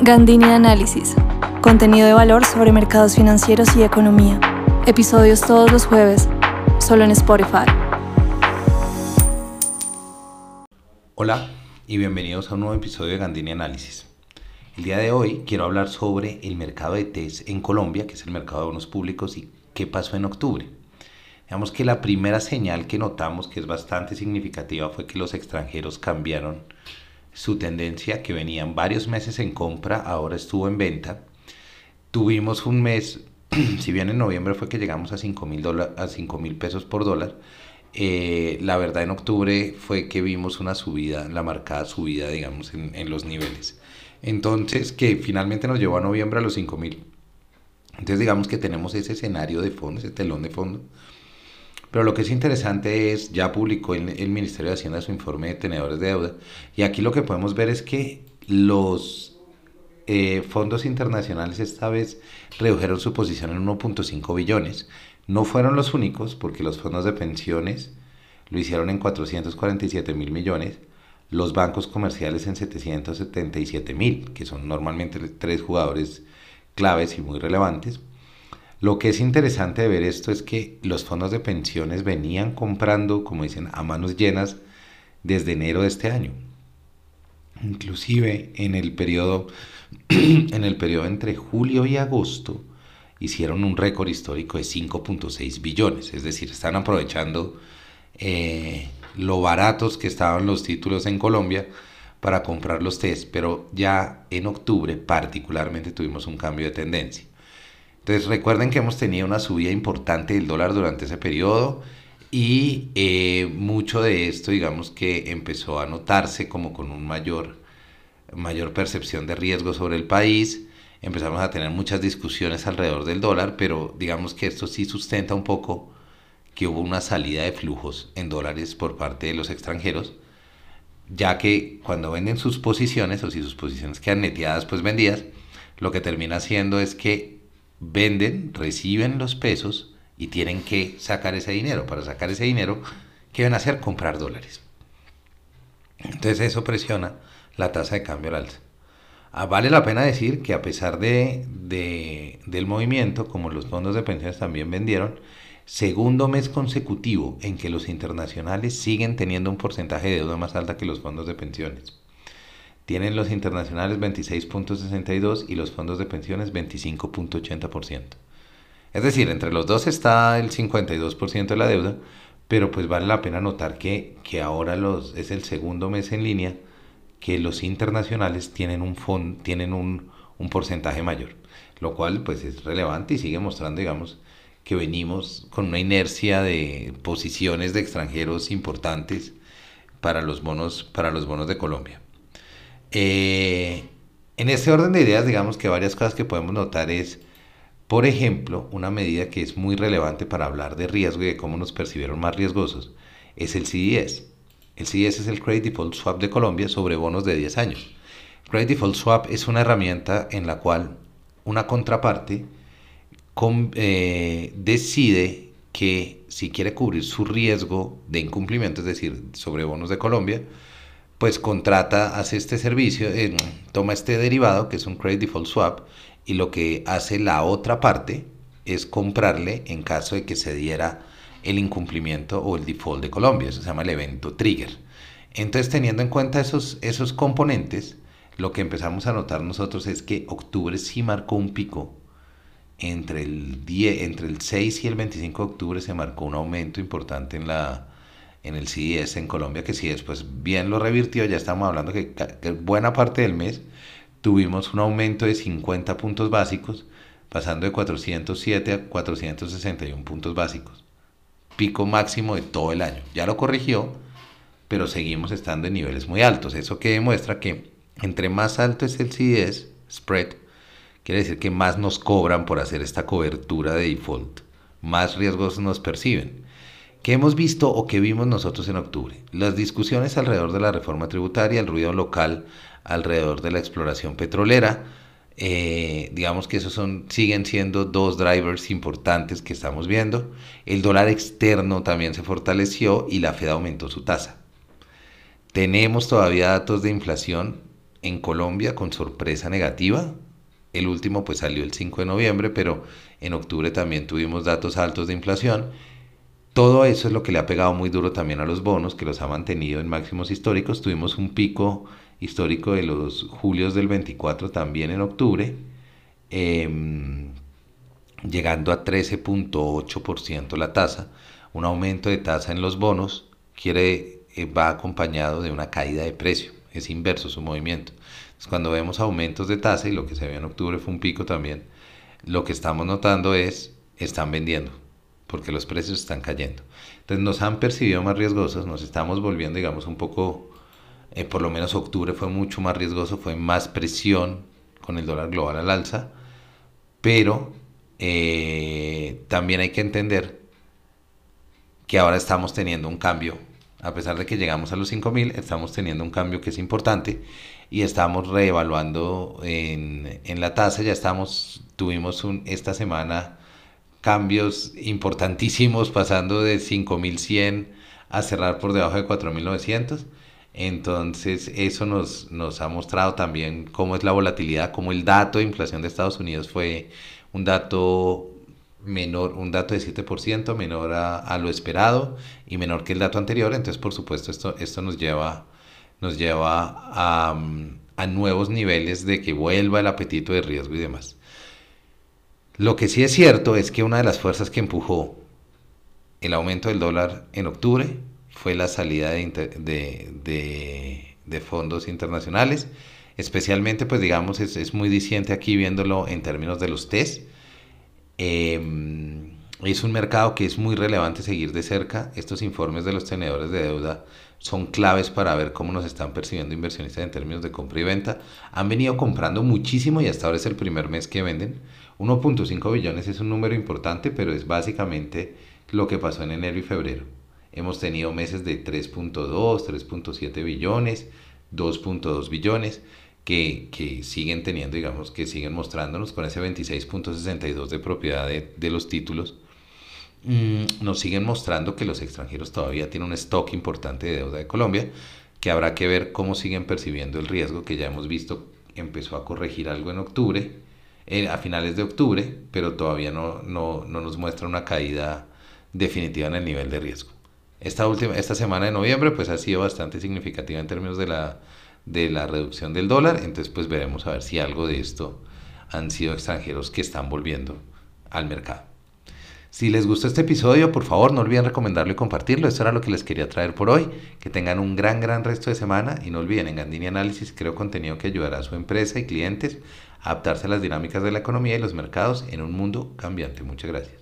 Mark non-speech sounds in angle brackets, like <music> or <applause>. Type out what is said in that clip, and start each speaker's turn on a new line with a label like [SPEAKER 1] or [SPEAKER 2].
[SPEAKER 1] Gandini Análisis. Contenido de valor sobre mercados financieros y economía. Episodios todos los jueves, solo en Spotify.
[SPEAKER 2] Hola y bienvenidos a un nuevo episodio de Gandini Análisis. El día de hoy quiero hablar sobre el mercado de TES en Colombia, que es el mercado de bonos públicos, y qué pasó en octubre. Digamos que la primera señal que notamos, que es bastante significativa, fue que los extranjeros cambiaron su tendencia, que venían varios meses en compra, ahora estuvo en venta. Tuvimos un mes, <clears throat> si bien en noviembre fue que llegamos a 5 mil pesos por dólar, eh, la verdad en octubre fue que vimos una subida, la marcada subida, digamos, en, en los niveles. Entonces, que finalmente nos llevó a noviembre a los 5 mil. Entonces, digamos que tenemos ese escenario de fondo, ese telón de fondo. Pero lo que es interesante es, ya publicó el, el, Ministerio de Hacienda su informe de tenedores de deuda, y aquí lo que podemos ver es que los eh, fondos internacionales esta vez redujeron su posición en 1.5 billones. No fueron los únicos, porque los fondos de pensiones lo hicieron en 447 mil millones, los bancos comerciales en 777 mil, que son normalmente tres jugadores claves y muy relevantes. Lo que es interesante de ver esto es que los fondos de pensiones venían comprando, como dicen, a manos llenas desde enero de este año. Inclusive en el periodo, <clears throat> en el periodo entre julio y agosto hicieron un récord histórico de 5.6 billones, es decir, están aprovechando eh, lo baratos que estaban los títulos en Colombia para comprar los test, pero ya en octubre particularmente tuvimos un cambio de tendencia. Entonces recuerden que hemos tenido una subida importante del dólar durante ese periodo y eh, mucho de esto digamos que empezó a notarse como con un mayor, mayor percepción de riesgo sobre el país. Empezamos a tener muchas discusiones alrededor del dólar, pero digamos que esto sí sustenta un poco que hubo una salida de flujos en dólares por parte de los extranjeros, ya que cuando venden sus posiciones o si sus posiciones quedan neteadas pues vendidas, lo que termina haciendo es que venden, reciben los pesos y tienen que sacar ese dinero. Para sacar ese dinero, ¿qué van a hacer? Comprar dólares. Entonces eso presiona la tasa de cambio al alza. Ah, vale la pena decir que a pesar de, de, del movimiento, como los fondos de pensiones también vendieron, segundo mes consecutivo en que los internacionales siguen teniendo un porcentaje de deuda más alta que los fondos de pensiones. Tienen los internacionales 26.62 y los fondos de pensiones 25.80%. Es decir, entre los dos está el 52% de la deuda, pero pues vale la pena notar que, que ahora los, es el segundo mes en línea que los internacionales tienen un, fond, tienen un, un porcentaje mayor, lo cual pues es relevante y sigue mostrando, digamos, que venimos con una inercia de posiciones de extranjeros importantes para los bonos, para los bonos de Colombia. Eh, en este orden de ideas, digamos que varias cosas que podemos notar es, por ejemplo, una medida que es muy relevante para hablar de riesgo y de cómo nos percibieron más riesgosos, es el CDS. El CDS es el Credit Default Swap de Colombia sobre bonos de 10 años. Credit Default Swap es una herramienta en la cual una contraparte con, eh, decide que si quiere cubrir su riesgo de incumplimiento, es decir, sobre bonos de Colombia, pues contrata, hace este servicio, eh, toma este derivado, que es un Credit Default Swap, y lo que hace la otra parte es comprarle en caso de que se diera el incumplimiento o el default de Colombia, eso se llama el evento trigger. Entonces, teniendo en cuenta esos, esos componentes, lo que empezamos a notar nosotros es que octubre sí marcó un pico entre el, 10, entre el 6 y el 25 de octubre se marcó un aumento importante en, la, en el CDS en Colombia, que si después bien lo revirtió, ya estamos hablando que, que buena parte del mes tuvimos un aumento de 50 puntos básicos, pasando de 407 a 461 puntos básicos. Pico máximo de todo el año. Ya lo corrigió, pero seguimos estando en niveles muy altos. Eso que demuestra que entre más alto es el CDS, spread, Quiere decir que más nos cobran por hacer esta cobertura de default, más riesgos nos perciben. ¿Qué hemos visto o qué vimos nosotros en octubre? Las discusiones alrededor de la reforma tributaria, el ruido local alrededor de la exploración petrolera, eh, digamos que esos son, siguen siendo dos drivers importantes que estamos viendo. El dólar externo también se fortaleció y la Fed aumentó su tasa. Tenemos todavía datos de inflación en Colombia con sorpresa negativa. El último pues salió el 5 de noviembre, pero en octubre también tuvimos datos altos de inflación. Todo eso es lo que le ha pegado muy duro también a los bonos, que los ha mantenido en máximos históricos. Tuvimos un pico histórico de los julios del 24 también en octubre, em, llegando a 13.8% la tasa. Un aumento de tasa en los bonos quiere, eh, va acompañado de una caída de precio, es inverso su movimiento. cuando vemos aumentos de tasa, y lo que se vio en octubre fue un pico también, lo que estamos notando es, están vendiendo, porque los precios están cayendo. Entonces nos han percibido más riesgosos, nos estamos volviendo, digamos, un poco, eh, por lo menos octubre fue mucho más riesgoso, fue más presión con el dólar global al alza, pero eh, también hay que entender que ahora estamos teniendo un cambio a pesar de que llegamos a los 5.000, estamos teniendo un cambio que es importante y estamos reevaluando en, en la tasa, ya estamos, tuvimos un, esta semana cambios importantísimos pasando de 5.100 a cerrar por debajo de 4.900. Entonces eso nos, nos ha mostrado también cómo es la volatilidad, cómo el dato de inflación de Estados Unidos fue un dato menor, un dato de 7% menor a, lo esperado y menor que el dato anterior. Entonces, por supuesto, esto, esto nos lleva, nos lleva a, a nuevos niveles de que vuelva el apetito de riesgo y demás. Lo que sí es cierto es que una de las fuerzas que empujó el aumento del dólar en octubre fue la salida de, fondos internacionales. Especialmente, pues digamos, es, es muy diciente aquí viéndolo en términos de los test Em, es un mercado que es muy relevante seguir de cerca. Estos informes de los tenedores de deuda son claves para ver cómo nos están percibiendo inversionistas en términos de compra y venta. Han venido comprando muchísimo y hasta ahora es el primer mes que venden. 1.5 billones es un número importante, pero es básicamente lo que pasó en enero y febrero. Hemos tenido meses de 3.2, 3.7 billones, 2.2 billones que, siguen teniendo, digamos, que siguen mostrándonos con ese 26.62 de propiedad de, los títulos, mm, nos siguen mostrando que los extranjeros todavía tienen un stock importante de deuda de Colombia, que habrá que ver cómo siguen percibiendo el riesgo, que ya hemos visto empezó a corregir algo en octubre, eh, a finales de octubre, pero todavía no, no, no nos muestra una caída definitiva en el nivel de riesgo. Esta, última, esta semana de noviembre pues ha sido bastante significativa en términos de la de la reducción del dólar, entonces pues veremos a ver si algo de esto han sido extranjeros que están volviendo al mercado. Si les gustó este episodio, por favor no olviden recomendarlo y compartirlo. Eso era lo que les quería traer por hoy. Que tengan un gran, gran resto de semana y no olviden, en Gandini Análisis creo contenido que ayudará a su empresa y clientes adaptarse a las dinámicas de la economía y los mercados en un mundo cambiante. Muchas gracias.